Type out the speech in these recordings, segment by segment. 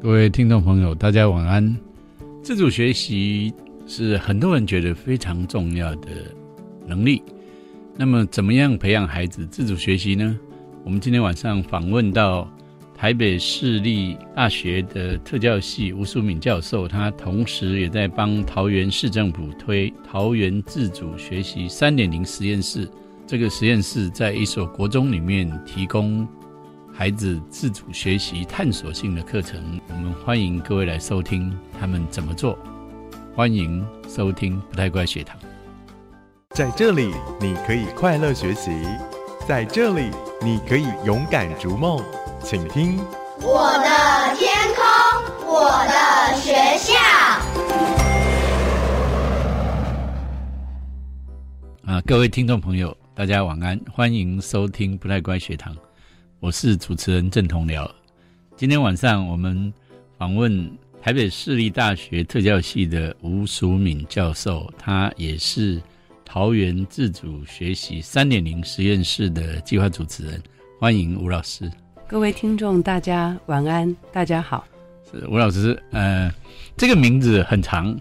各位听众朋友，大家晚安。自主学习是很多人觉得非常重要的能力。那么，怎么样培养孩子自主学习呢？我们今天晚上访问到台北市立大学的特教系吴淑敏教授，他同时也在帮桃园市政府推桃园自主学习三点零实验室。这个实验室在一所国中里面提供。孩子自主学习、探索性的课程，我们欢迎各位来收听他们怎么做。欢迎收听不太乖学堂。在这里，你可以快乐学习；在这里，你可以勇敢逐梦。请听我的天空，我的学校。啊，各位听众朋友，大家晚安，欢迎收听不太乖学堂。我是主持人郑同僚，今天晚上我们访问台北市立大学特教系的吴淑敏教授，他也是桃园自主学习三点零实验室的计划主持人，欢迎吴老师。各位听众，大家晚安，大家好。是吴老师，呃，这个名字很长，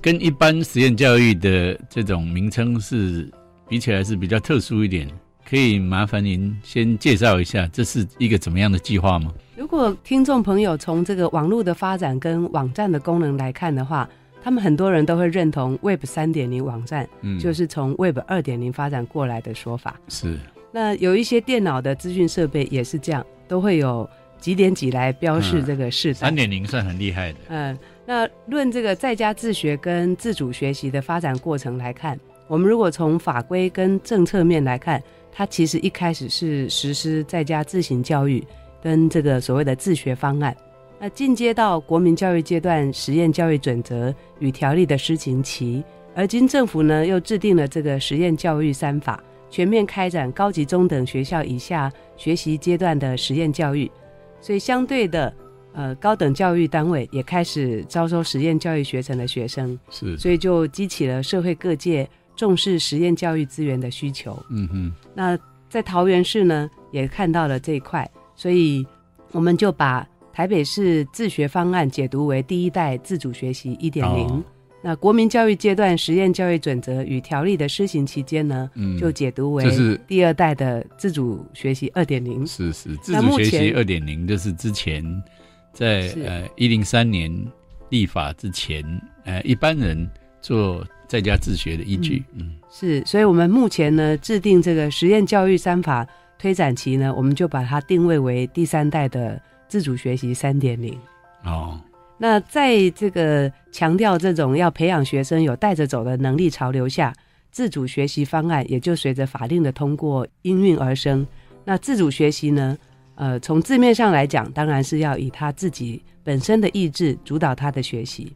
跟一般实验教育的这种名称是比起来是比较特殊一点。可以麻烦您先介绍一下，这是一个怎么样的计划吗？如果听众朋友从这个网络的发展跟网站的功能来看的话，他们很多人都会认同 Web 三点零网站，嗯，就是从 Web 二点零发展过来的说法。是。那有一些电脑的资讯设备也是这样，都会有几点几来标示这个市代。三点零算很厉害的。嗯，那论这个在家自学跟自主学习的发展过程来看，我们如果从法规跟政策面来看。它其实一开始是实施在家自行教育跟这个所谓的自学方案，那进阶到国民教育阶段实验教育准则与条例的施行期，而今政府呢又制定了这个实验教育三法，全面开展高级中等学校以下学习阶段的实验教育，所以相对的，呃，高等教育单位也开始招收实验教育学程的学生，是，所以就激起了社会各界。重视实验教育资源的需求，嗯哼。那在桃园市呢，也看到了这一块，所以我们就把台北市自学方案解读为第一代自主学习一点零。那国民教育阶段实验教育准则与条例的施行期间呢，就解读为是第二代的自主学习二点零。是是，自主学习二点零就是之前在呃一零三年立法之前，呃一般人做。在家自学的依据，嗯，是，所以，我们目前呢制定这个实验教育三法推展期呢，我们就把它定位为第三代的自主学习三点零。哦，那在这个强调这种要培养学生有带着走的能力潮流下，自主学习方案也就随着法令的通过应运而生。那自主学习呢，呃，从字面上来讲，当然是要以他自己本身的意志主导他的学习。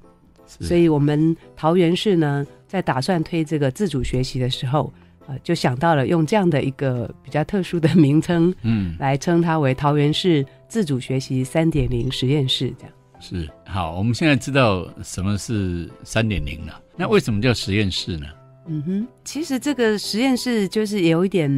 所以，我们桃园市呢。在打算推这个自主学习的时候，呃，就想到了用这样的一个比较特殊的名称，嗯，来称它为桃园市自主学习三点零实验室。这样是好。我们现在知道什么是三点零了，那为什么叫实验室呢？嗯哼，其实这个实验室就是有一点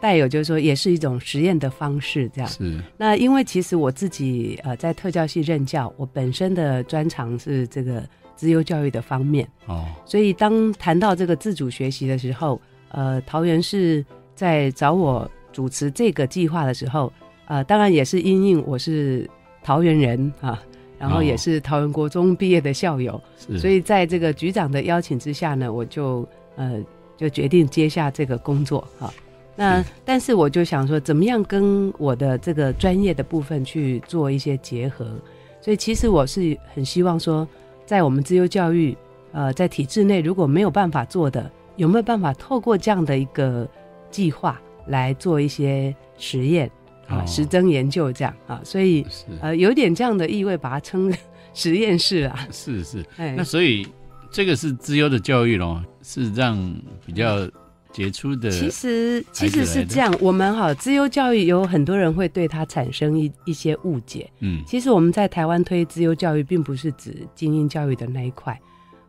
带有，就是说也是一种实验的方式。这样是。那因为其实我自己呃在特教系任教，我本身的专长是这个。自由教育的方面哦，所以当谈到这个自主学习的时候，呃，桃园市在找我主持这个计划的时候，呃，当然也是因应我是桃园人啊，然后也是桃园国中毕业的校友，所以在这个局长的邀请之下呢，我就呃就决定接下这个工作哈。那但是我就想说，怎么样跟我的这个专业的部分去做一些结合？所以其实我是很希望说。在我们自由教育，呃，在体制内如果没有办法做的，有没有办法透过这样的一个计划来做一些实验啊、实证研究这样啊？所以呃，有点这样的意味，把它称 实验室啊。是是，那所以这个是自由的教育咯，是让比较。杰出的，其实其实是这样。我们哈自由教育有很多人会对它产生一一些误解。嗯，其实我们在台湾推自由教育，并不是指精英教育的那一块。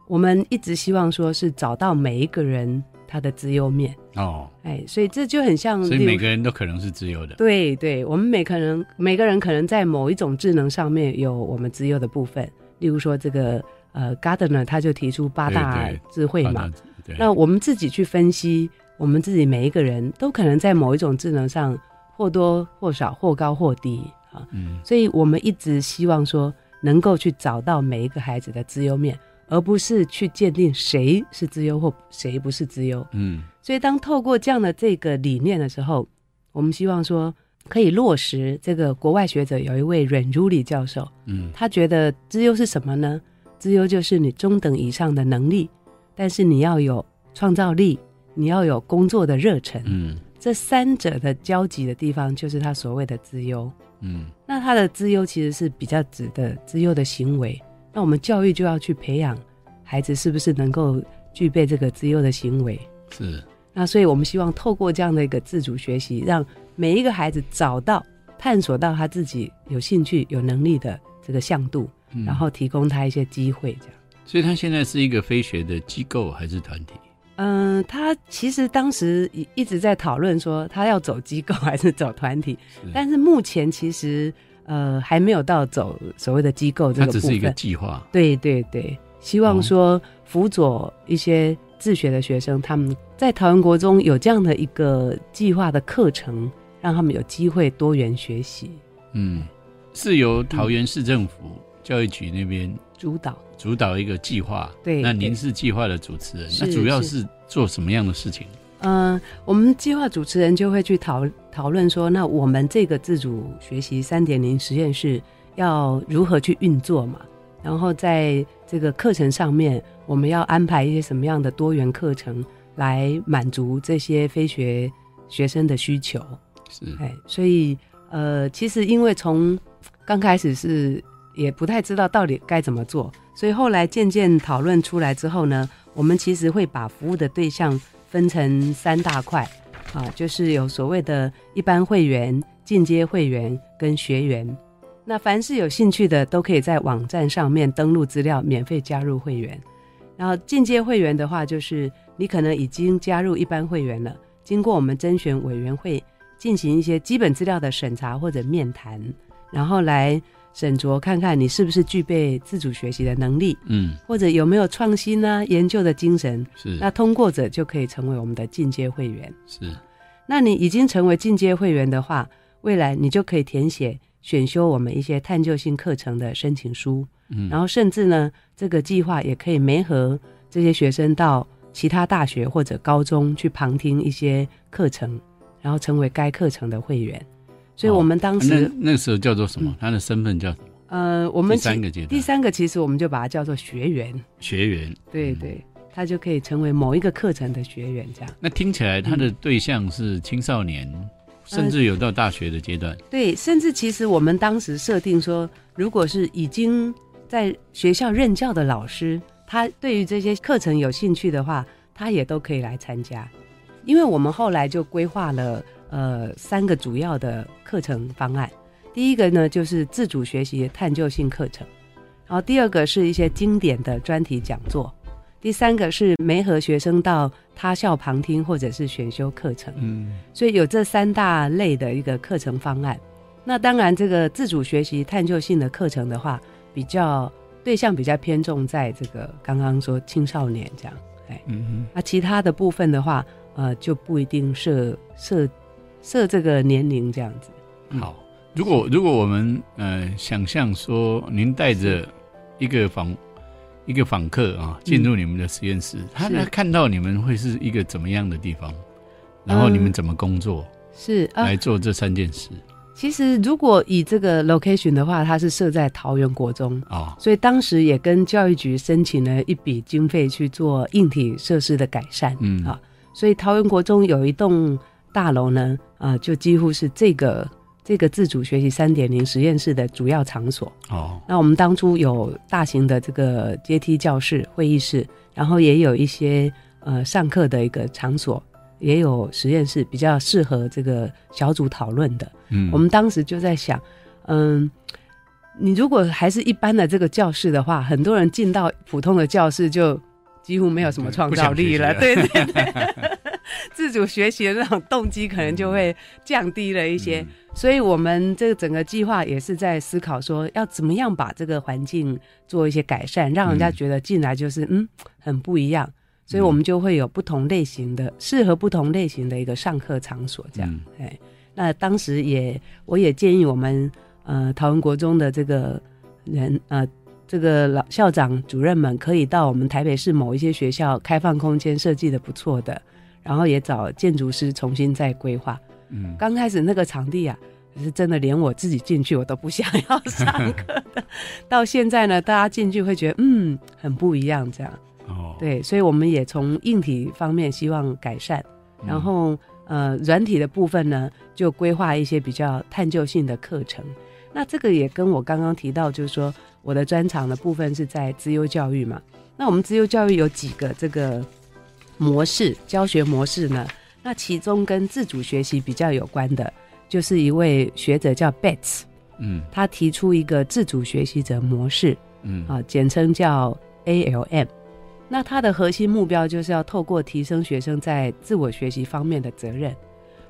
我们一直希望说是找到每一个人他的自由面。哦，哎，所以这就很像，所以每个人都可能是自由的。对对，我们每可能每个人可能在某一种智能上面有我们自由的部分，例如说这个呃，Gardner 他就提出八大智慧嘛，那我们自己去分析，我们自己每一个人都可能在某一种智能上或多或少、或高或低啊，嗯，所以我们一直希望说能够去找到每一个孩子的资优面。而不是去鉴定谁是资优或谁不是资优。嗯，所以当透过这样的这个理念的时候，我们希望说可以落实这个国外学者有一位阮如里教授，嗯，他觉得资优是什么呢？资优就是你中等以上的能力，但是你要有创造力，你要有工作的热忱。嗯，这三者的交集的地方就是他所谓的资优。嗯，那他的资优其实是比较指的资优的行为。那我们教育就要去培养孩子，是不是能够具备这个资优的行为？是。那所以我们希望透过这样的一个自主学习，让每一个孩子找到、探索到他自己有兴趣、有能力的这个向度，然后提供他一些机会，这样。所以他现在是一个非学的机构还是团体？嗯，他其实当时一一直在讨论说，他要走机构还是走团体，但是目前其实。呃，还没有到走所谓的机构这个部分，它只是一个计划。对对对，希望说辅佐一些自学的学生，他们在桃园国中有这样的一个计划的课程，让他们有机会多元学习。嗯，是由桃园市政府教育局那边主导主导一个计划。对，那您是计划的主持人，那主要是做什么样的事情？嗯，我们计划主持人就会去讨讨论说，那我们这个自主学习三点零实验室要如何去运作嘛？然后在这个课程上面，我们要安排一些什么样的多元课程来满足这些非学学生的需求？是，哎，所以呃，其实因为从刚开始是也不太知道到底该怎么做，所以后来渐渐讨论出来之后呢，我们其实会把服务的对象。分成三大块，啊，就是有所谓的一般会员、进阶会员跟学员。那凡是有兴趣的，都可以在网站上面登录资料，免费加入会员。然后进阶会员的话，就是你可能已经加入一般会员了，经过我们甄选委员会进行一些基本资料的审查或者面谈，然后来。审酌看看你是不是具备自主学习的能力，嗯，或者有没有创新呢？研究的精神是。那通过者就可以成为我们的进阶会员。是。那你已经成为进阶会员的话，未来你就可以填写选修我们一些探究性课程的申请书，嗯，然后甚至呢，这个计划也可以媒合这些学生到其他大学或者高中去旁听一些课程，然后成为该课程的会员。所以我们当时那时候叫做什么？他的身份叫什么？呃，我们第三个阶段，第三个其实我们就把它叫做学员。学员，对对，他就可以成为某一个课程的学员，这样。那听起来他的对象是青少年，甚至有到大学的阶段。对，甚至其实我们当时设定说，如果是已经在学校任教的老师，他对于这些课程有兴趣的话，他也都可以来参加。因为我们后来就规划了。呃，三个主要的课程方案，第一个呢就是自主学习探究性课程，然后第二个是一些经典的专题讲座，第三个是媒合学生到他校旁听或者是选修课程。嗯，所以有这三大类的一个课程方案。那当然，这个自主学习探究性的课程的话，比较对象比较偏重在这个刚刚说青少年这样，哎，嗯那其他的部分的话，呃，就不一定设设。设这个年龄这样子，好。如果如果我们呃想象说，您带着一个访一个访客啊进入你们的实验室，他看到你们会是一个怎么样的地方？然后你们怎么工作？是来做这三件事。其实如果以这个 location 的话，它是设在桃园国中啊，所以当时也跟教育局申请了一笔经费去做硬体设施的改善。嗯啊，所以桃园国中有一栋。大楼呢，啊，就几乎是这个这个自主学习三点零实验室的主要场所。哦，那我们当初有大型的这个阶梯教室、会议室，然后也有一些呃上课的一个场所，也有实验室，比较适合这个小组讨论的。嗯，我们当时就在想，嗯，你如果还是一般的这个教室的话，很多人进到普通的教室就。几乎没有什么创造力了。对对对，自主学习的那种动机可能就会降低了一些。所以，我们这个整个计划也是在思考说，要怎么样把这个环境做一些改善，让人家觉得进来就是嗯很不一样。所以我们就会有不同类型的、适合不同类型的一个上课场所，这样。哎，那当时也我也建议我们呃桃园国中的这个人呃这个老校长主任们，可以到我们台北市某一些学校开放空间设计的不错的，然后也找建筑师重新再规划。嗯，刚开始那个场地啊，是真的连我自己进去我都不想要上课的。到现在呢，大家进去会觉得嗯很不一样，这样。哦，对，所以我们也从硬体方面希望改善，然后呃软体的部分呢，就规划一些比较探究性的课程。那这个也跟我刚刚提到，就是说我的专长的部分是在资优教育嘛。那我们资优教育有几个这个模式教学模式呢？那其中跟自主学习比较有关的，就是一位学者叫 Betts，嗯，他提出一个自主学习者模式，嗯啊，简称叫 ALM。那他的核心目标就是要透过提升学生在自我学习方面的责任，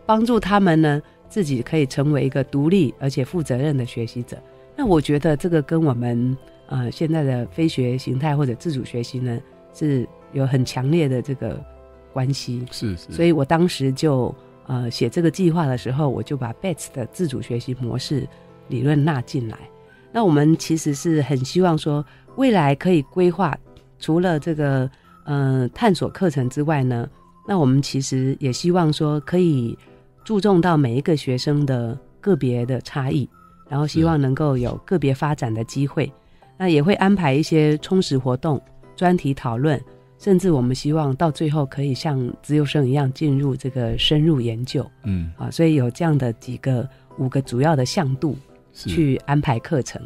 帮助他们呢自己可以成为一个独立而且负责任的学习者。那我觉得这个跟我们呃现在的非学形态或者自主学习呢是有很强烈的这个。关系是是，所以我当时就呃写这个计划的时候，我就把 Bets 的自主学习模式理论纳进来。那我们其实是很希望说，未来可以规划除了这个呃探索课程之外呢，那我们其实也希望说可以注重到每一个学生的个别的差异，然后希望能够有个别发展的机会。那也会安排一些充实活动、专题讨论。甚至我们希望到最后可以像自由生一样进入这个深入研究，嗯啊，所以有这样的几个五个主要的向度去安排课程。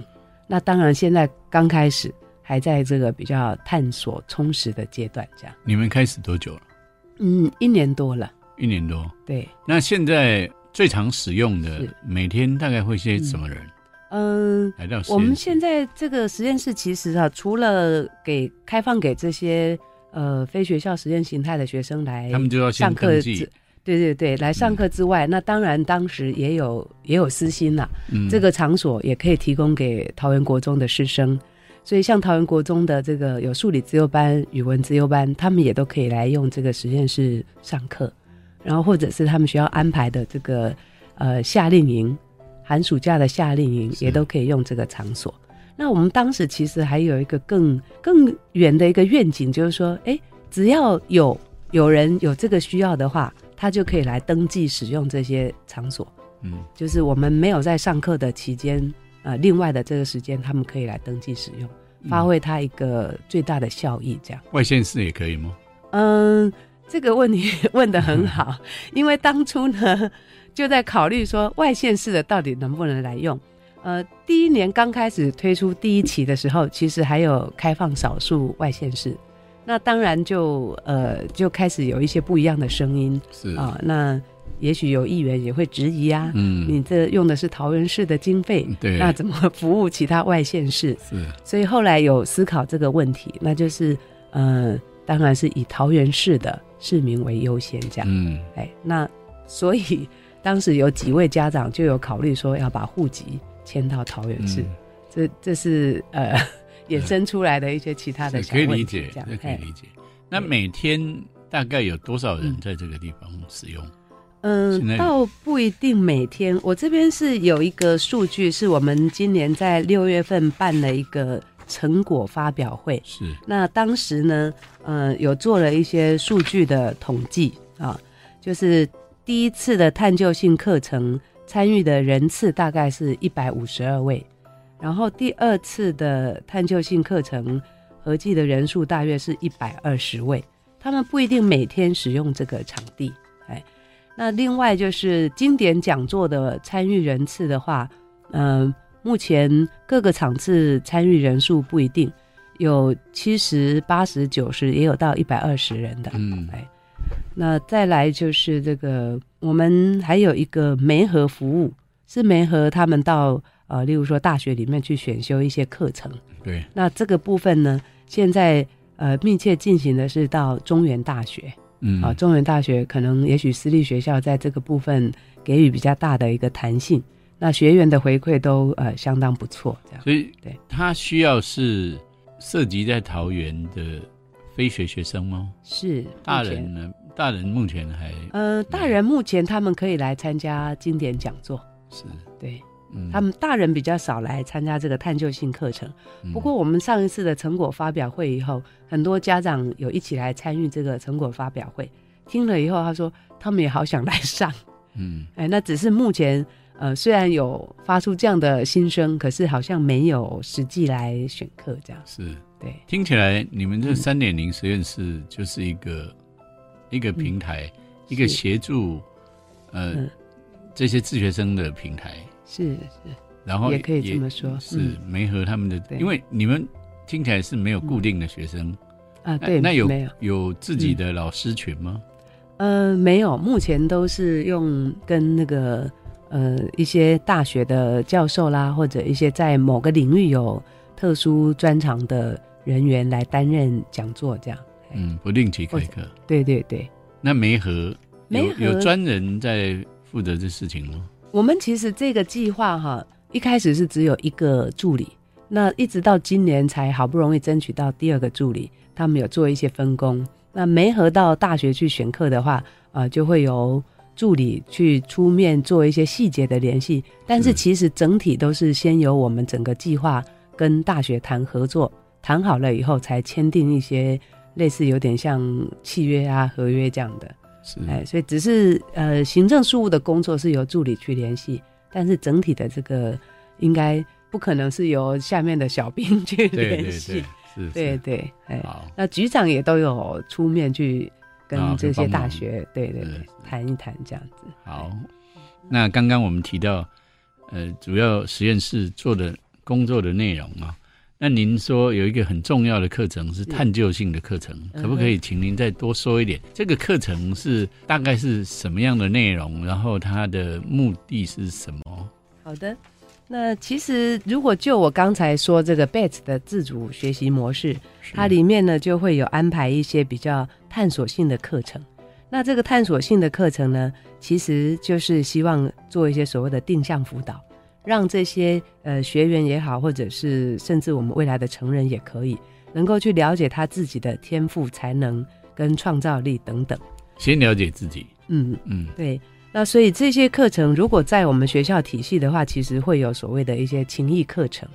那当然现在刚开始还在这个比较探索充实的阶段，这样。你们开始多久了？嗯，一年多了。一年多。对。那现在最常使用的每天大概会些什么人？嗯，我们现在这个实验室其实啊，除了给开放给这些。呃，非学校实验形态的学生来，他们就要上课之，对对对，来上课之外，那当然当时也有也有私心啦。嗯，这个场所也可以提供给桃园国中的师生，所以像桃园国中的这个有数理自由班、语文自由班，他们也都可以来用这个实验室上课，然后或者是他们学校安排的这个呃夏令营，寒暑假的夏令营也都可以用这个场所。那我们当时其实还有一个更更远的一个愿景，就是说，哎，只要有有人有这个需要的话，他就可以来登记使用这些场所。嗯，就是我们没有在上课的期间，呃，另外的这个时间，他们可以来登记使用，发挥它一个最大的效益。这样，外县市也可以吗？嗯，这个问题 问的很好，因为当初呢就在考虑说，外县市的到底能不能来用。呃，第一年刚开始推出第一期的时候，其实还有开放少数外县市，那当然就呃就开始有一些不一样的声音，是。啊，那也许有议员也会质疑啊，嗯，你这用的是桃园市的经费，对，那怎么服务其他外县市？是，所以后来有思考这个问题，那就是呃，当然是以桃园市的市民为优先，这样，嗯，哎，那所以当时有几位家长就有考虑说要把户籍。迁到桃园市，这这是呃衍生出来的一些其他的可以理解，这样可以理解。那每天大概有多少人在这个地方使用？嗯，倒不一定每天。我这边是有一个数据，是我们今年在六月份办了一个成果发表会。是，那当时呢，嗯，有做了一些数据的统计啊，就是第一次的探究性课程。参与的人次大概是一百五十二位，然后第二次的探究性课程合计的人数大约是一百二十位。他们不一定每天使用这个场地，哎，那另外就是经典讲座的参与人次的话，嗯，目前各个场次参与人数不一定，有七十八十九十，也有到一百二十人的，嗯，哎。那再来就是这个，我们还有一个媒合服务，是媒合他们到呃，例如说大学里面去选修一些课程。对。那这个部分呢，现在呃密切进行的是到中原大学嗯啊，中原大学可能也许私立学校在这个部分给予比较大的一个弹性，那学员的回馈都呃相当不错，这样所以对他需要是涉及在桃园的非学学生吗？是大人呢？大人目前还呃，大人目前他们可以来参加经典讲座，是。对。嗯，他们大人比较少来参加这个探究性课程。嗯。不过我们上一次的成果发表会以后，很多家长有一起来参与这个成果发表会，听了以后他说他们也好想来上，嗯。哎，那只是目前呃虽然有发出这样的心声，可是好像没有实际来选课这样。是。对，听起来你们这嗯三点零实验室就是一个、一个平台，一个协助呃、嗯。这些自学生的平台，是是。然后也可以这么说是没和他们的，对。因为你们听起来是没有固定的学生，啊，对，那那有没有？有自己的老师群吗？呃，没有，目前都是用跟那个呃一些大学的教授啦，或者一些在某个领域有特殊专长的人员来担任讲座，这样。哎嗯，不定期开课。对对对，那梅和有有专人在负责这事情吗？我们其实这个计划哈，一开始是只有一个助理，那一直到今年才好不容易争取到第二个助理，他们有做一些分工。那没合到大学去选课的话，呃，就会由助理去出面做一些细节的联系。但是是其实整体都是先由我们整个计划跟大学谈合作，谈好了以后才签订一些类似有点像契约啊、合约这样的。是，哎，所以只是呃行政事务的工作是由助理去联系，但是整体的这个应该不可能是由下面的小兵去对对对，联系。是，对是对哎，那局长也都有出面去跟啊这些大学，对对对是是，谈一谈这样子。好。那刚刚我们提到，呃，主要实验室做的工作的内容啊，那您说有一个很重要的课程是探究性的课程，嗯可不可以请您再多说一点？这个课程是大概是什么样的内容？然后它的目的是什么？好的，那其实如果就我刚才说这个 BET 的自主学习模式，它里面呢就会有安排一些比较探索性的课程。那这个探索性的课程呢，其实就是希望做一些所谓的定向辅导，让这些呃学员也好，或者是甚至我们未来的成人也可以，能够去了解他自己的天赋、才能跟创造力等等。先了解自己，嗯，嗯，对，那所以这些课程如果在我们学校体系的话，其实会有所谓的一些情谊课程，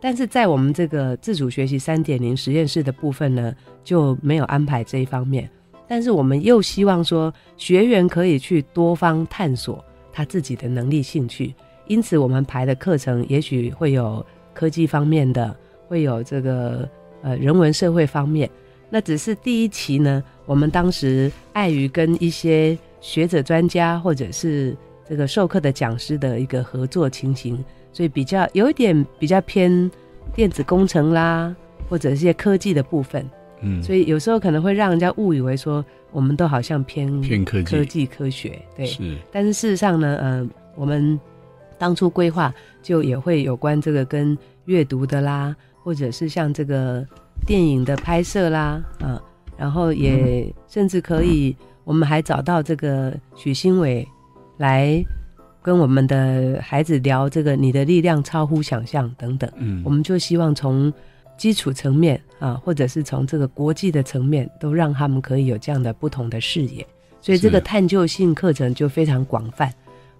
但是在我们这个自主学习三点零实验室的部分呢，就没有安排这一方面。但是我们又希望说，学员可以去多方探索他自己的能力、兴趣，因此我们排的课程也许会有科技方面的，会有这个呃人文社会方面。那只是第一期呢，我们当时碍于跟一些学者专家或者是这个授课的讲师的一个合作情形，所以比较有一点比较偏电子工程啦，或者一些科技的部分，嗯，所以有时候可能会让人家误以为说我们都好像偏偏科技。科技科学，对，是。但是事实上呢，呃，我们当初规划就也会有关这个跟阅读的啦，或者是像这个电影的拍摄啦，啊、然后也甚至可以，我们还找到这个许新伟来跟我们的孩子聊这个你的力量超乎想象等等。嗯，我们就希望从基础层面啊，或者是从这个国际的层面，都让他们可以有这样的不同的视野。所以这个探究性课程就非常广泛。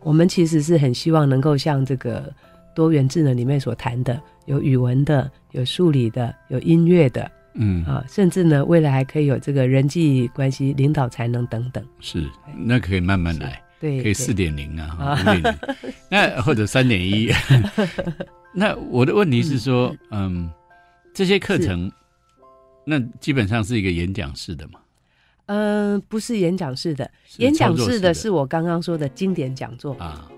我们其实是很希望能够像这个多元智能里面所谈的，有语文的，有数理的，有音乐的嗯啊，甚至呢，未来还可以有这个人际关系、领导才能等等。是，那可以慢慢来。对，可以四点零啊，啊五点零，那或者三点一。那我的问题是说，嗯，这些课程，那基本上是一个演讲式的嘛？呃，不是演讲式的，是演讲式式的是我刚刚说的经典讲座。啊，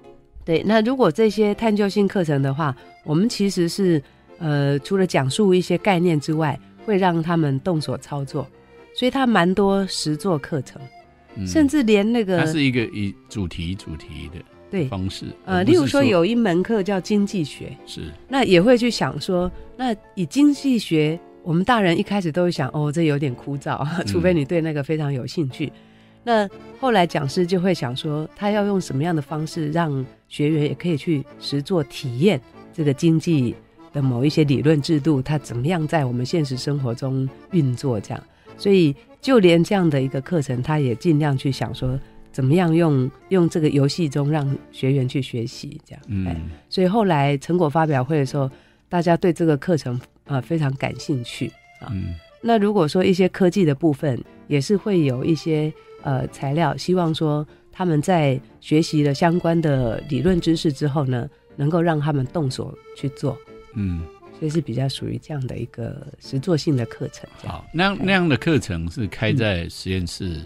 对，那如果这些探究性课程的话，我们其实是呃，除了讲述一些概念之外，会让他们动手操作，所以它蛮多实作课程，嗯甚至连那个它是一个以主题主题的对方式，呃，例如说有一门课叫经济学，是那也会去想说，那以经济学我们大人一开始都会想，哦，这有点枯燥，除非你对那个非常有兴趣。那后来讲师就会想说，他要用什么样的方式让学员也可以去实做体验这个经济的某一些理论制度，它怎么样在我们现实生活中运作？这样，所以就连这样的一个课程，他也尽量去想说，怎么样用用这个游戏中让学员去学习，这样。嗯，所以后来成果发表会的时候，大家对这个课程啊非常感兴趣啊。嗯，那如果说一些科技的部分，也是会有一些。呃，材料希望说他们在学习了相关的理论知识之后呢，能够让他们动手去做，嗯，所以是比较属于这样的一个实作性的课程。好，那样那样的课程是开在实验室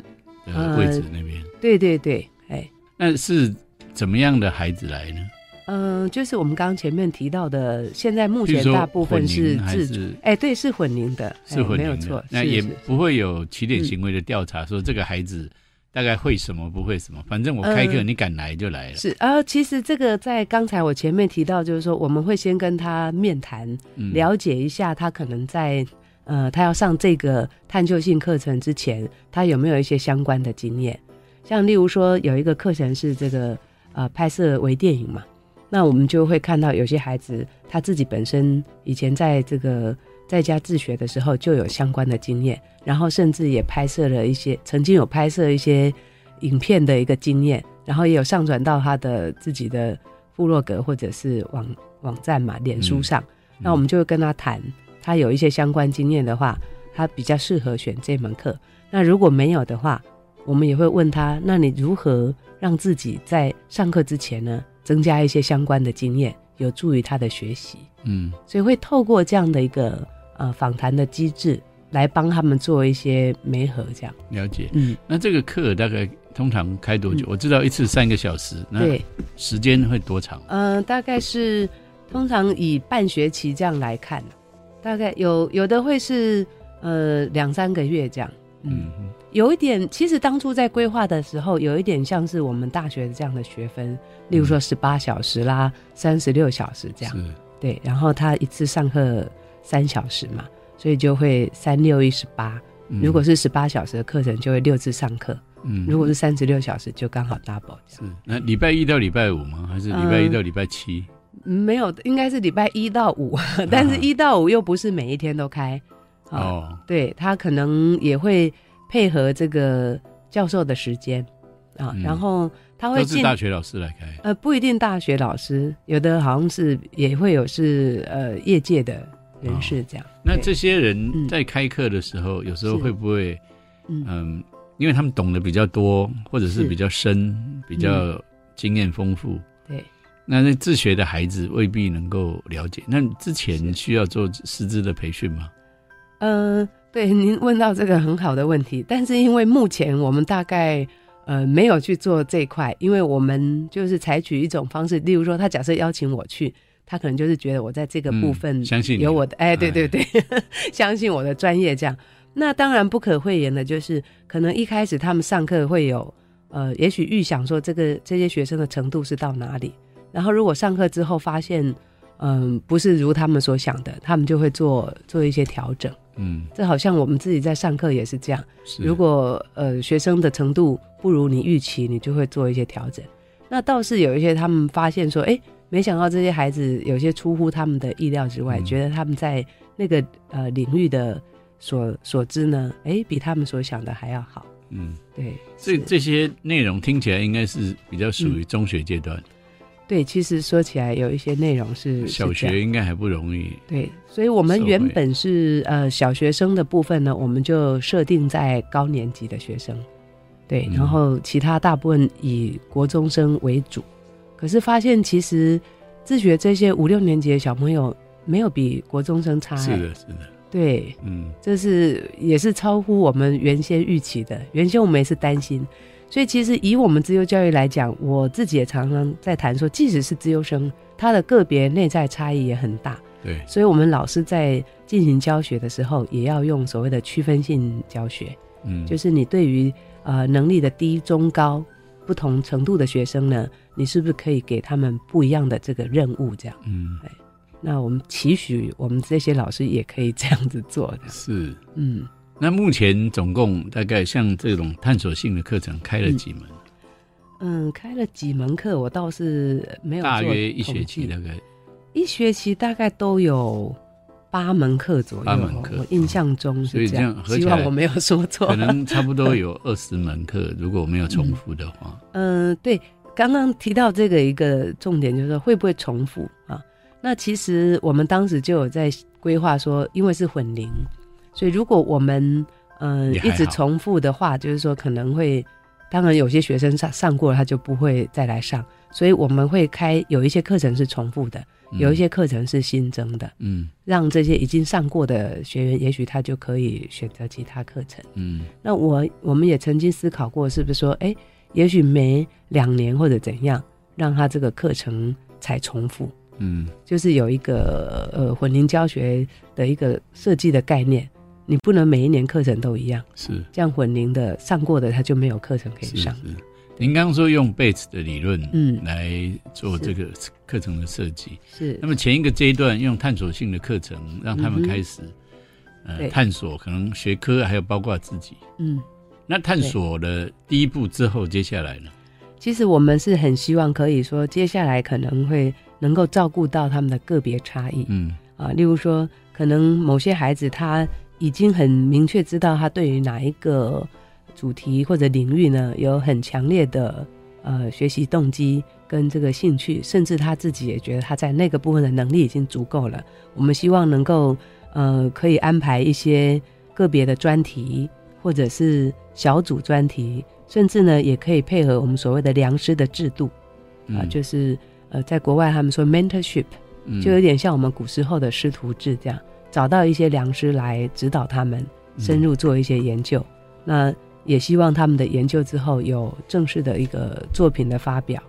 的位置那边。对对对，哎，那是怎么样的孩子来呢？嗯，就是我们刚刚前面提到的，现在目前大部分是自主，哎，对，是混龄的，是混龄没有错。那也不会有起点行为的调查，说这个孩子大概会什么，不会什么，反正我开课，你敢来就来了。是啊，其实这个在刚才我前面提到，就是说我们会先跟他面谈，了解一下他可能在呃，他要上这个探究性课程之前，他有没有一些相关的经验，像例如说有一个课程是这个呃拍摄微电影嘛。那我们就会看到有些孩子他自己本身以前在这个在家自学的时候就有相关的经验，然后甚至也拍摄了一些，曾经有拍摄一些影片的一个经验，然后也有上传到他的自己的部落格或者是网网站嘛，脸书上。那我们就会跟他谈，他有一些相关经验的话，他比较适合选这门课。那如果没有的话，我们也会问他，那你如何让自己在上课之前呢？增加一些相关的经验，有助于他的学习。嗯，所以会透过这样的一个呃访谈的机制，来帮他们做一些媒合，这样了解。嗯，那这个课大概通常开多久？我知道一次三个小时，那时间会多长？嗯，大概是通常以半学期这样来看，大概有有的会是呃两三个月这样。嗯。有一点，其实当初在规划的时候，有一点像是我们大学的这样的学分，例如说十八小时啦，三十六小时这样。对，然后他一次上课三小时嘛，所以就会三六一十八。如果是十八小时的课程，就会六次上课。嗯，如果是三十六小时，就刚好 double。是，那礼拜一到礼拜五吗？还是礼拜一到礼拜七？没有，应该是礼拜一到五，但是一到五又不是每一天都开。哦，对他可能也会。配合这个教授的时间啊，然后他会都是大学老师来开，呃，不一定大学老师，有的好像是也会有是呃业界的人士这样。那这些人在开课的时候，有时候会不会嗯，因为他们懂得比较多，或者是比较深，比较经验丰富，对，那那自学的孩子未必能够了解。那之前需要做师资的培训吗？嗯。对，您问到这个很好的问题，但是因为目前我们大概呃没有去做这一块，因为我们就是采取一种方式，例如说他假设邀请我去，他可能就是觉得我在这个部分相信有我的，哎，对对对，相信我的专业这样。那当然不可讳言的就是，可能一开始他们上课会有呃，也许预想说这个这些学生的程度是到哪里，然后如果上课之后发现嗯不是如他们所想的，他们就会做做一些调整。嗯，这好像我们自己在上课也是这样。如果呃学生的程度不如你预期，你就会做一些调整。那倒是有一些他们发现说，哎，没想到这些孩子有些出乎他们的意料之外，觉得他们在那个呃领域的所所知呢，哎，比他们所想的还要好。嗯，对。这这些内容听起来应该是比较属于中学阶段。对，其实说起来有一些内容是小学应该还不容易。对，所以我们原本是呃小学生的部分呢，我们就设定在高年级的学生，对，然后其他大部分以国中生为主。可是发现其实自学这些五六年级的小朋友没有比国中生差。是的，是的。对，嗯，这是也是超乎我们原先预期的。原先我们也是担心。所以，其实以我们自由教育来讲，我自己也常常在谈说，即使是自由生，他的个别内在差异也很大。对，所以我们老师在进行教学的时候，也要用所谓的区分性教学。嗯，就是你对于呃能力的低、中、高不同程度的学生呢，你是不是可以给他们不一样的这个任务？这样，嗯，那我们期许我们这些老师也可以这样子做的。是。嗯那目前总共大概像这种探索性的课程开了几门？嗯，开了几门课，我倒是没有大约一学期大概一学期大概都有八门课左右，八门课我印象中是这样。希望我没有说错。可能差不多有二十门课，如果我没有重复的话。嗯，对，刚刚提到这个一个重点就是说会不会重复啊？那其实我们当时就有在规划说，因为是混龄，所以如果我们嗯、一直重复的话，就是说可能会，当然有些学生上上过了，他就不会再来上，所以我们会开有一些课程是重复的，嗯。有一些课程是新增的，嗯。让这些已经上过的学员，也许他就可以选择其他课程。嗯。那我我们也曾经思考过，是不是说，哎，也许每两年或者怎样，让他这个课程才重复，嗯。就是有一个呃混龄教学的一个设计的概念，你不能每一年课程都一样，是这样混龄的上过的他就没有课程可以上。是。您刚刚说用 Bates 的理论，嗯来做这个课程的设计。是那么前一个阶段用探索性的课程，让他们开始、呃探索可能学科，还有包括自己。嗯，那探索的第一步之后，接下来呢？其实我们是很希望可以说，接下来可能会能够照顾到他们的个别差异。嗯啊，例如说，可能某些孩子他已经很明确知道他对于哪一个主题或者领域呢有很强烈的呃学习动机跟这个兴趣，甚至他自己也觉得他在那个部分的能力已经足够了。我们希望能够呃可以安排一些个别的专题或者是小组专题，甚至呢也可以配合我们所谓的良师的制度啊，嗯就是呃在国外他们说 mentorship。嗯就有点像我们古时候的师徒制这样，找到一些良师来指导他们深入做一些研究。那也希望他们的研究之后有正式的一个作品的发表，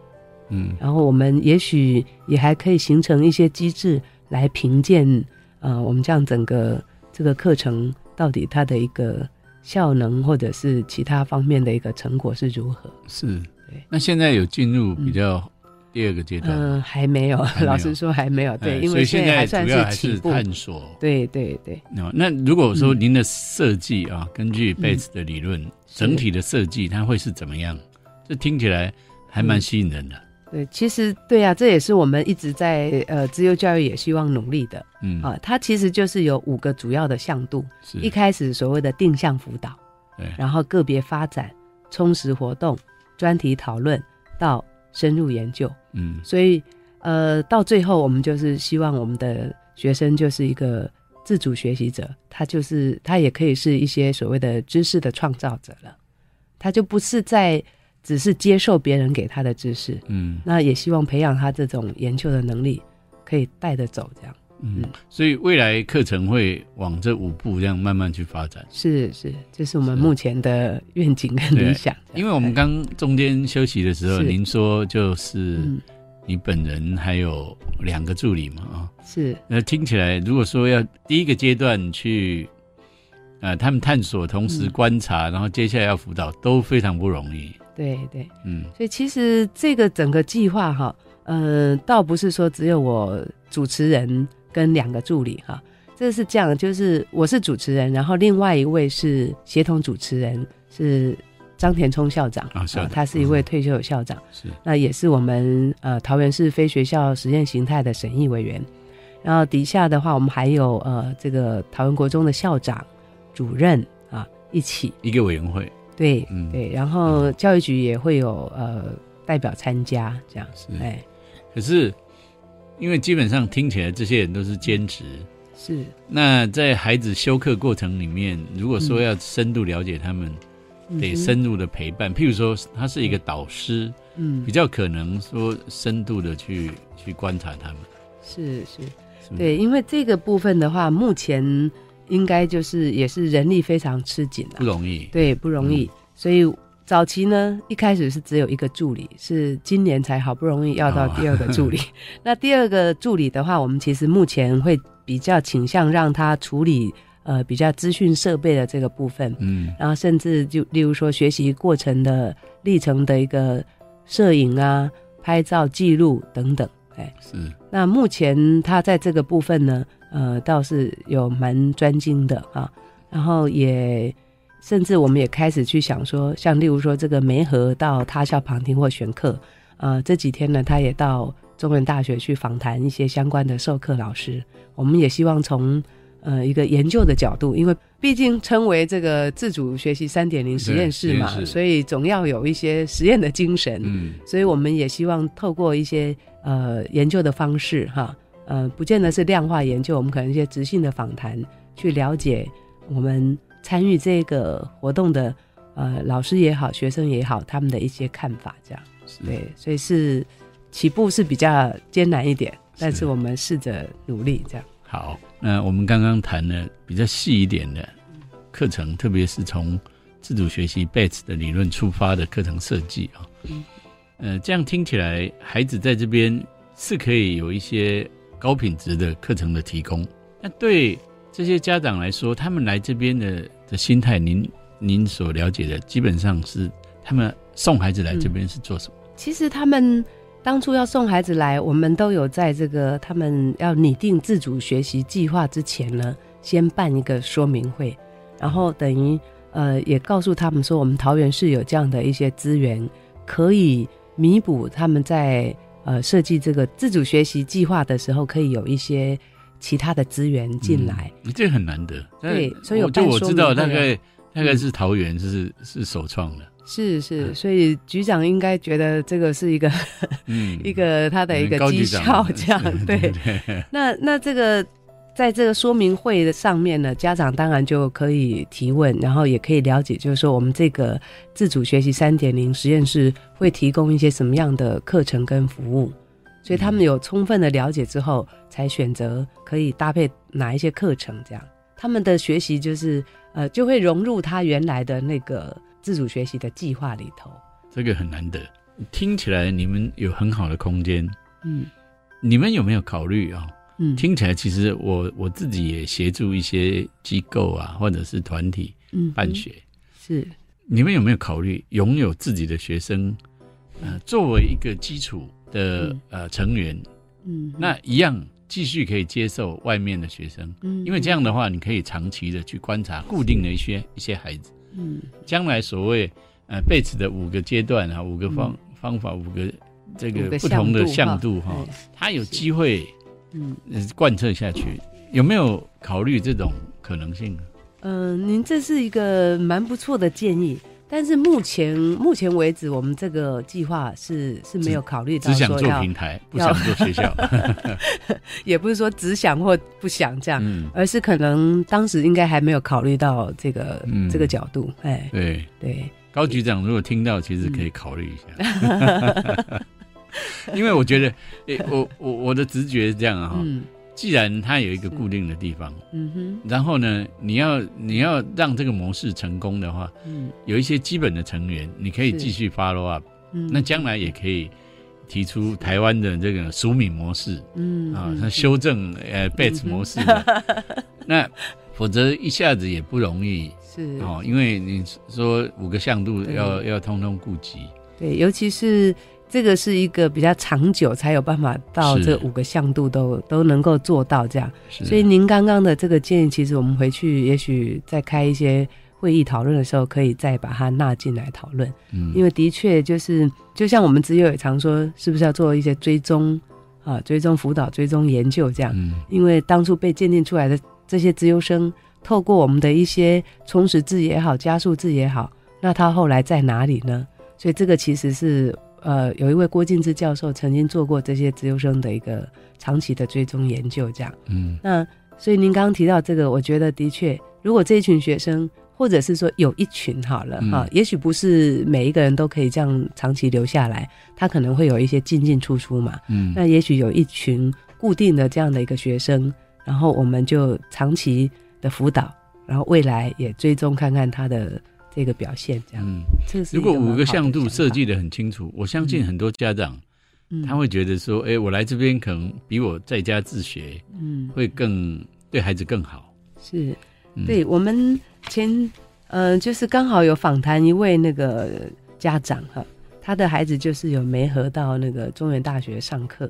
嗯然后我们也许也还可以形成一些机制来评鉴，呃，我们这样整个这个课程到底它的一个效能或者是其他方面的一个成果是如何。是对。那现在有进入比较第二个阶段，嗯，还没有，没有。老实说还没有，对，哎因为现在在还算主要还是起步，探索。对对对。那那如果说嗯。您的设计啊，根据 Bates 的理论，是。整体的设计它会是怎么样？这听起来还蛮吸引人的。对，其实对呀、这也是我们一直在呃自由教育也希望努力的。嗯，啊。它其实就是有五个主要的向度，是。一开始所谓的定向辅导，对，然后个别发展、充实活动、专题讨论到深入研究。嗯。所以呃，到最后我们就是希望我们的学生就是一个自主学习者，他就是他也可以是一些所谓的知识的创造者了，他就不是在只是接受别人给他的知识，嗯。那也希望培养他这种研究的能力，可以带着走，这样嗯，所以未来课程会往这五步这样慢慢去发展。是是，这是我们目前的愿景跟理想。因为我们刚中间休息的时候，您说就是嗯。你本人还有两个助理嘛啊，是。那听起来如果说要第一个阶段去，呃，他们探索，同时嗯观察，然后接下来要辅导，都非常不容易。对对，嗯。所以其实这个整个计划哈，呃，倒不是说只有我主持人跟两个助理哈，这是这样，就是我是主持人，然后另外一位是协同主持人是张田聪校长啊他是一位退休的校长，是。那也是我们呃桃园市非学校实验形态的审议委员。然后底下的话，我们还有呃这个桃园国中的校长、主任啊一起，一个委员会，对，嗯。对，然后教育局也会有呃代表参加，这样。是。哎，可是因为基本上听起来这些人都是兼职，是那在孩子休课过程里面，如果说要深度了解他们，得深入的陪伴。譬如说，他是一个导师，嗯比较可能说深度的去去观察他们。是是，是对，因为这个部分的话，目前应该就是也是人力非常吃紧啊，不容易。对，不容易，所以。早期呢，一开始是只有一个助理，是今年才好不容易要到哦。第二个助理。那第二个助理的话，我们其实目前会比较倾向让他处理呃比较资讯设备的这个部分，嗯。然后甚至就例如说学习过程的历程的一个摄影啊、拍照记录等等，哎，是。那目前他在这个部分呢，呃，倒是有蛮专精的啊，然后也甚至我们也开始去想说，像例如说这个梅河到他校旁听或选课，呃，这几天呢，他也到中文大学去访谈一些相关的授课老师，我们也希望从呃一个研究的角度，因为毕竟称为这个自主学习三点零实验室嘛所以总要有一些实验的精神，嗯。所以我们也希望透过一些呃研究的方式哈，呃，不见得是量化研究，我们可能一些直性的访谈，去了解我们参与这个活动的呃老师也好，学生也好，他们的一些看法，这样是对，所以是起步是比较艰难一点，但是我们试着努力这样。好。那我们刚刚谈了比较细一点的课程，特别是从自主学习 BATS 的理论出发的课程设计啊。嗯呃，这样听起来，孩子在这边是可以有一些高品质的课程的提供。那对这些家长来说，他们来这边的的心态，您您所了解的，基本上是他们送孩子来这边是做什么？其实他们当初要送孩子来，我们都有在这个他们要拟定自主学习计划之前呢，先办一个说明会，然后等于呃也告诉他们说，我们桃园市有这样的一些资源，可以弥补他们在呃设计这个自主学习计划的时候，可以有一些其他的资源进来。嗯这很难得。对所以有我就我知道，大概大概是桃园是是首创的。是是，嗯所以局长应该觉得这个是一个 嗯，一个他的一个绩效，这样 对。对，那那这个在这个说明会的上面呢，家长当然就可以提问，然后也可以了解，就是说我们这个自主学习三点零实验室会提供一些什么样的课程跟服务，所以他们有充分的了解之后，才选择可以搭配哪一些课程，这样他们的学习就是呃就会融入他原来的那个自主学习的计划里头。这个很难得。听起来你们有很好的空间，嗯你们有没有考虑啊？嗯听起来其实我我自己也协助一些机构啊，或者是团体嗯办学。是你们有没有考虑拥有自己的学生，呃，作为一个基础的、嗯。呃成员，嗯。那一样继续可以接受外面的学生，嗯因为这样的话，你可以长期的去观察固定的一些一些孩子，嗯。将来所谓呃贝茨的五个阶段啊，五个方、方法，五个这个不同的向向度哈、哎他有机会嗯。呃贯彻下去，有没有考虑这种可能性？嗯，您这是一个蛮不错的建议，但是目前目前为止，我们这个计划是是没有考虑到只想做，平台，不想做学校。也不是说只想或不想这样，嗯，而是可能当时应该还没有考虑到这个、嗯。这个角度。哎，对，对，高局长如果听到，其实可以考虑一下，嗯 因为我觉得，诶我我我的直觉是这样啊哈、嗯既然它有一个固定的地方，嗯哼，然后呢，你要你要让这个模式成功的话，嗯。有一些基本的成员，你可以是。继续 follow up，嗯，那将来也可以提出台湾的这个苏敏模式嗯啊，嗯那修正呃 BATS 模式，那否则一下子也不容易是。哦，因为你说五个向度要要通通顾及，对，尤其是这个是一个比较长久才有办法到这五个向度都都能够做到这样。是所以您刚刚的这个建议，其实我们回去也许在开一些会议讨论的时候，可以再把它纳进来讨论。嗯因为的确就是，就像我们职友也常说，是不是要做一些追踪啊、追踪辅导、追踪研究这样？嗯因为当初被鉴定出来的这些资优生，透过我们的一些充实制也好、加速制也好，那他后来在哪里呢？所以这个其实是呃，有一位郭敬之教授曾经做过这些资优生的一个长期的追踪研究，这样。嗯那所以您刚刚提到这个，我觉得的确，如果这一群学生，或者是说有一群好了嗯哈、也许不是每一个人都可以这样长期留下来，他可能会有一些进进出出嘛。嗯那也许有一群固定的这样的一个学生，然后我们就长期的辅导，然后未来也追踪看看他的这个表现，这样。嗯，这是如果五个向度设计的很清楚，我相信很多家长嗯。他会觉得说，哎，我来这边可能比我在家自学嗯。会更对孩子更好。是。嗯。对，我们前呃，就是刚好有访谈一位那个家长哈，他的孩子就是有没合到那个中原大学上课，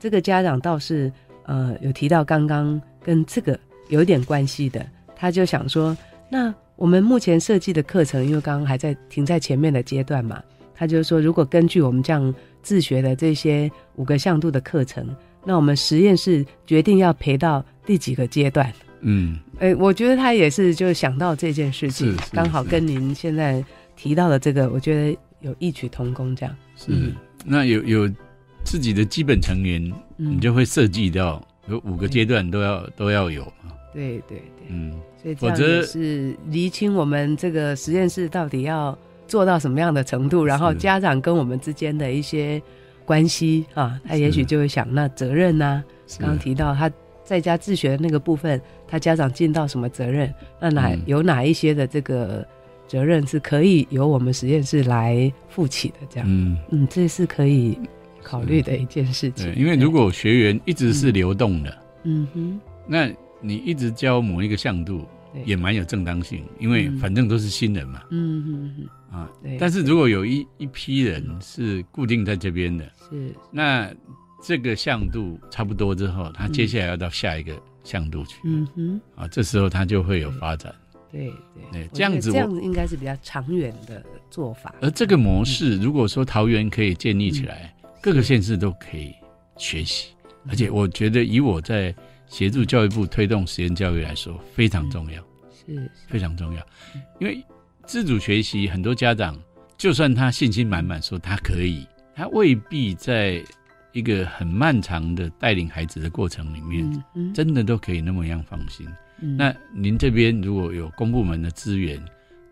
这个家长倒是呃有提到刚刚跟这个有点关系的，他就想说，那我们目前设计的课程，因为刚刚还在停在前面的阶段嘛，他就说，如果根据我们这样自学的这些五个向度的课程，那我们实验室决定要陪到第几个阶段？嗯，哎，我觉得他也是就想到这件事情刚好跟您现在提到的这个，我觉得有异曲同工这样。是嗯。那有有自己的基本成员，嗯你就会设计到有五个阶段都要都要有嘛。对对对，嗯，所以这样也是厘清我们这个实验室到底要做到什么样的程度，然后家长跟我们之间的一些关系啊，他也许就会想，那责任呢、是。刚刚提到他在家自学的那个部分，他家长尽到什么责任？那哪、嗯。有哪一些的这个责任是可以由我们实验室来负起的？这样，嗯，嗯，这是可以考虑的一件事情。对，因为如果学员一直是流动的，嗯哼，那你一直教某一个向度也蛮有正当性，因为嗯。反正都是新人嘛，嗯哼哼，啊。对，但是如果有一一批人是固定在这边的，是。那这个向度差不多之后，他接下来要到下一个向度去，嗯哼。啊，这时候他就会有发展。对对。这样子我这样子应该是比较长远的做法。而这个模式，如果说桃园可以建立起来，各个县市都可以学习，而且我觉得以我在协助教育部推动实验教育来说，非常重要，是非常重要。因为自主学习，很多家长就算他信心满满说他可以，他未必在一个很漫长的带领孩子的过程里面，嗯嗯，真的都可以那么样放心。嗯。那您这边如果有公部门的资源，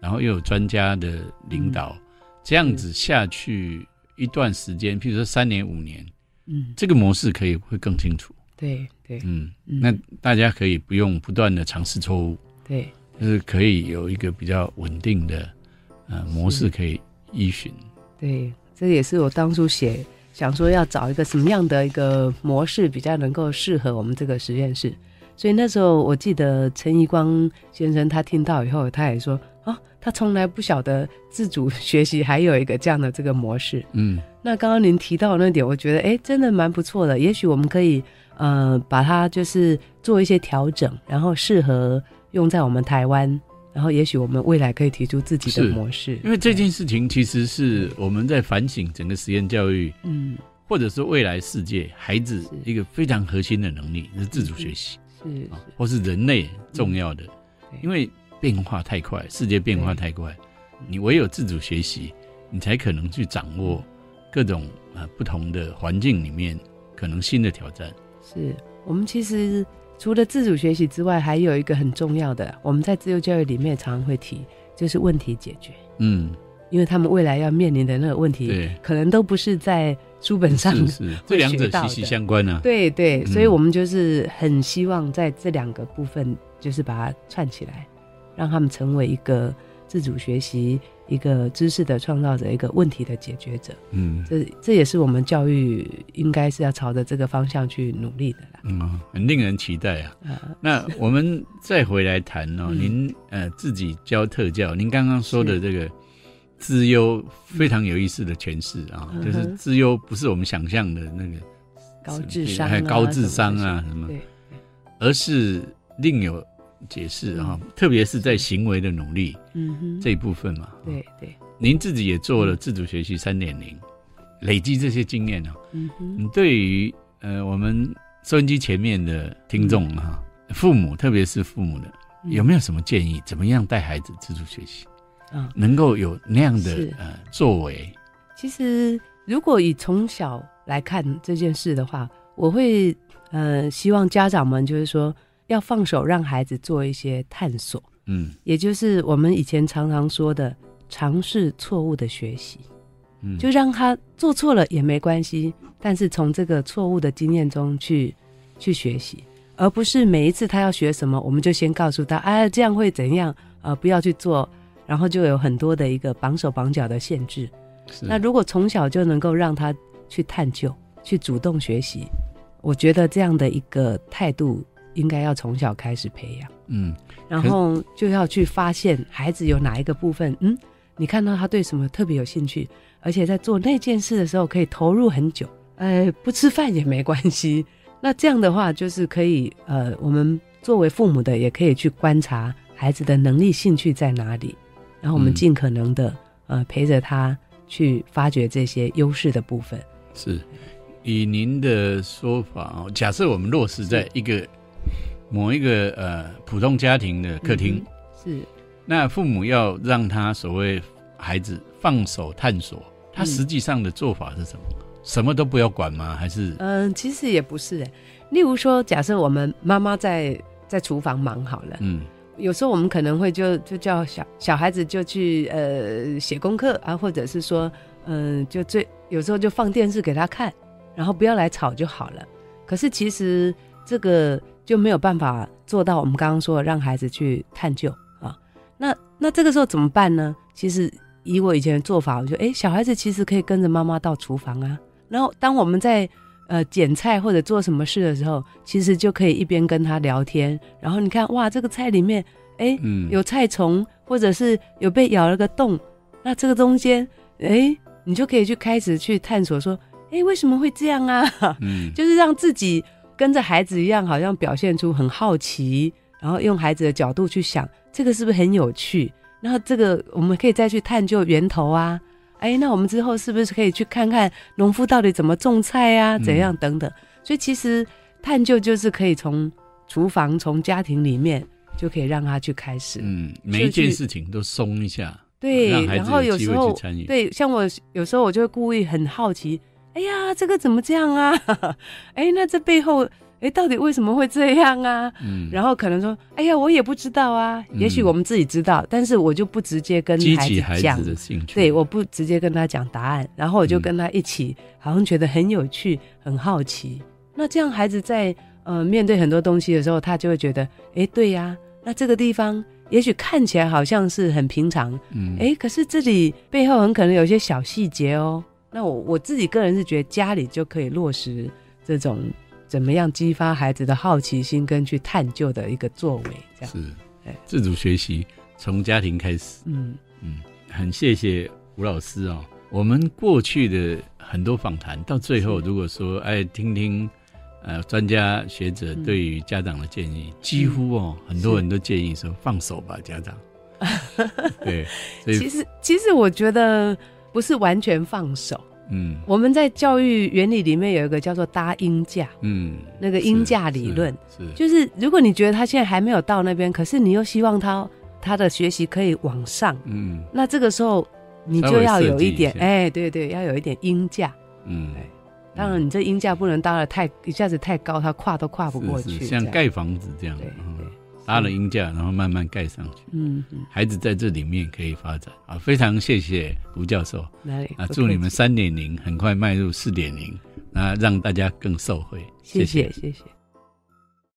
然后又有专家的领导，这样子下去一段时间，譬如说三年五年，嗯。这个模式可以会更清楚。对对嗯，嗯那大家可以不用不断的尝试错误，对就是可以有一个比较稳定的呃模式可以依循。对，这也是我当初写想说要找一个什么样的一个模式比较能够适合我们这个实验室。所以那时候我记得陈怡光先生他听到以后，他也说啊，他从来不晓得自主学习还有一个这样的这个模式。嗯，那刚刚您提到那点，我觉得哎，真的蛮不错的。也许我们可以呃把它就是做一些调整，然后适合用在我们台湾，然后也许我们未来可以提出自己的模式。因为这件事情其实是我们在反省整个实验教育，嗯或者是未来世界孩子一个非常核心的能力是自主学习。是啊，或是人类重要的，对因为变化太快，世界变化太快，你唯有自主学习，你才可能去掌握各种啊不同的环境里面可能新的挑战。是。我们其实除了自主学习之外，还有一个很重要的，我们在自由教育里面常常会提，就是问题解决。嗯，因为他们未来要面临的那个问题，可能都不是在书本上是是，这两者息息相关啊。对对，嗯。所以我们就是很希望在这两个部分，就是把它串起来，让他们成为一个自主学习、一个知识的创造者、一个问题的解决者。嗯。这这也是我们教育应该是要朝着这个方向去努力的啦。嗯，很令人期待啊。啊，那我们再回来谈哦，嗯。您呃自己教特教，您刚刚说的是。这个资优非常有意思的诠释啊，嗯就是资优不是我们想象的那个高智商、啊、还有高智商啊什么而是另有解释啊，特别是在行为的努力嗯哼，这一部分嘛。对对，您自己也做了自主学习三点零，累积这些经验啊，嗯哼，你对于呃我们收音机前面的听众啊，父母特别是父母的，嗯有没有什么建议？怎么样带孩子自主学习，啊？能够有那样的呃作为？其实，如果以从小来看这件事的话，我会呃希望家长们就是说要放手让孩子做一些探索，嗯。也就是我们以前常常说的尝试错误的学习，嗯，就让他做错了也没关系，但是从这个错误的经验中去去学习，而不是每一次他要学什么，我们就先告诉他，哎，这样会怎样，呃，不要去做，然后就有很多的一个绑手绑脚的限制。那如果从小就能够让他去探究、去主动学习，我觉得这样的一个态度应该要从小开始培养，嗯然后就要去发现孩子有哪一个部分，嗯，你看到他对什么特别有兴趣，而且在做那件事的时候可以投入很久，呃，不吃饭也没关系。那这样的话，就是可以呃，我们作为父母的也可以去观察孩子的能力、兴趣在哪里，然后我们嗯尽可能的、呃陪着他去发掘这些优势的部分。是，以您的说法哦，假设我们落实在一个某一个呃普通家庭的客厅，是那父母要让他所谓孩子放手探索，他嗯实际上的做法是什么？什么都不要管吗？还是嗯、其实也不是哎。例如说，假设我们妈妈在在厨房忙好了，嗯有时候我们可能会就就叫小小孩子就去呃写功课啊，或者是说嗯、就最有时候就放电视给他看，然后不要来吵就好了。可是其实这个就没有办法做到我们刚刚说的让孩子去探究啊。那那这个时候怎么办呢？其实以我以前的做法，我就哎小孩子其实可以跟着妈妈到厨房啊，然后当我们在呃剪菜或者做什么事的时候，其实就可以一边跟他聊天，然后你看哇这个菜里面哎嗯有菜虫，或者是有被咬了个洞，那这个中间，哎，你就可以去开始去探索说，哎，为什么会这样啊？嗯 就是让自己跟着孩子一样，好像表现出很好奇，然后用孩子的角度去想，这个是不是很有趣？然后这个我们可以再去探究源头啊。哎，那我们之后是不是可以去看看农夫到底怎么种菜啊？怎样等等？所以其实探究就是可以从厨房、从家庭里面就可以让他去开始。嗯，每一件事情都松一下，对，然后有时候。对，像我有时候我就会故意很好奇，哎呀，这个怎么这样啊？哎，那这背后，哎，到底为什么会这样啊？嗯，然后可能说，哎呀，我也不知道啊。也许嗯我们自己知道，但是我就不直接跟孩激起孩子讲子，的兴趣。对，我不直接跟他讲答案，然后我就嗯跟他一起，好像觉得很有趣、很好奇。那这样孩子在呃面对很多东西的时候，他就会觉得，哎，对呀，那这个地方也许看起来好像是很平常，嗯，哎，可是这里背后很可能有一些小细节哦。那我我自己个人是觉得家里就可以落实这种怎么样激发孩子的好奇心跟去探究的一个作为，这样。是自主学习从家庭开始。嗯嗯，很谢谢吴老师哦。我们过去的很多访谈，到最后如果说哎听听呃专家学者嗯对于家长的建议，几乎哦很多人都建议说放手吧，家长。对，所以其实其实我觉得不是完全放手。嗯。我们在教育原理里面有一个叫做搭音架，嗯，那个音架理论，是是。就是如果你觉得他现在还没有到那边，可是你又希望他他的学习可以往上，嗯。那这个时候你就要有一点，下。哎，对对，要有一点音架。嗯。对，当然，你这音架不能搭的太一下子太高，他跨都跨不过去。像盖房子这样，对，搭了音架，然后慢慢盖上去。嗯嗯，孩子在这里面可以发展。啊，非常谢谢吴教授。哪里？啊，祝你们三点零很快迈入四点零，那让大家更受惠，谢。谢谢谢谢。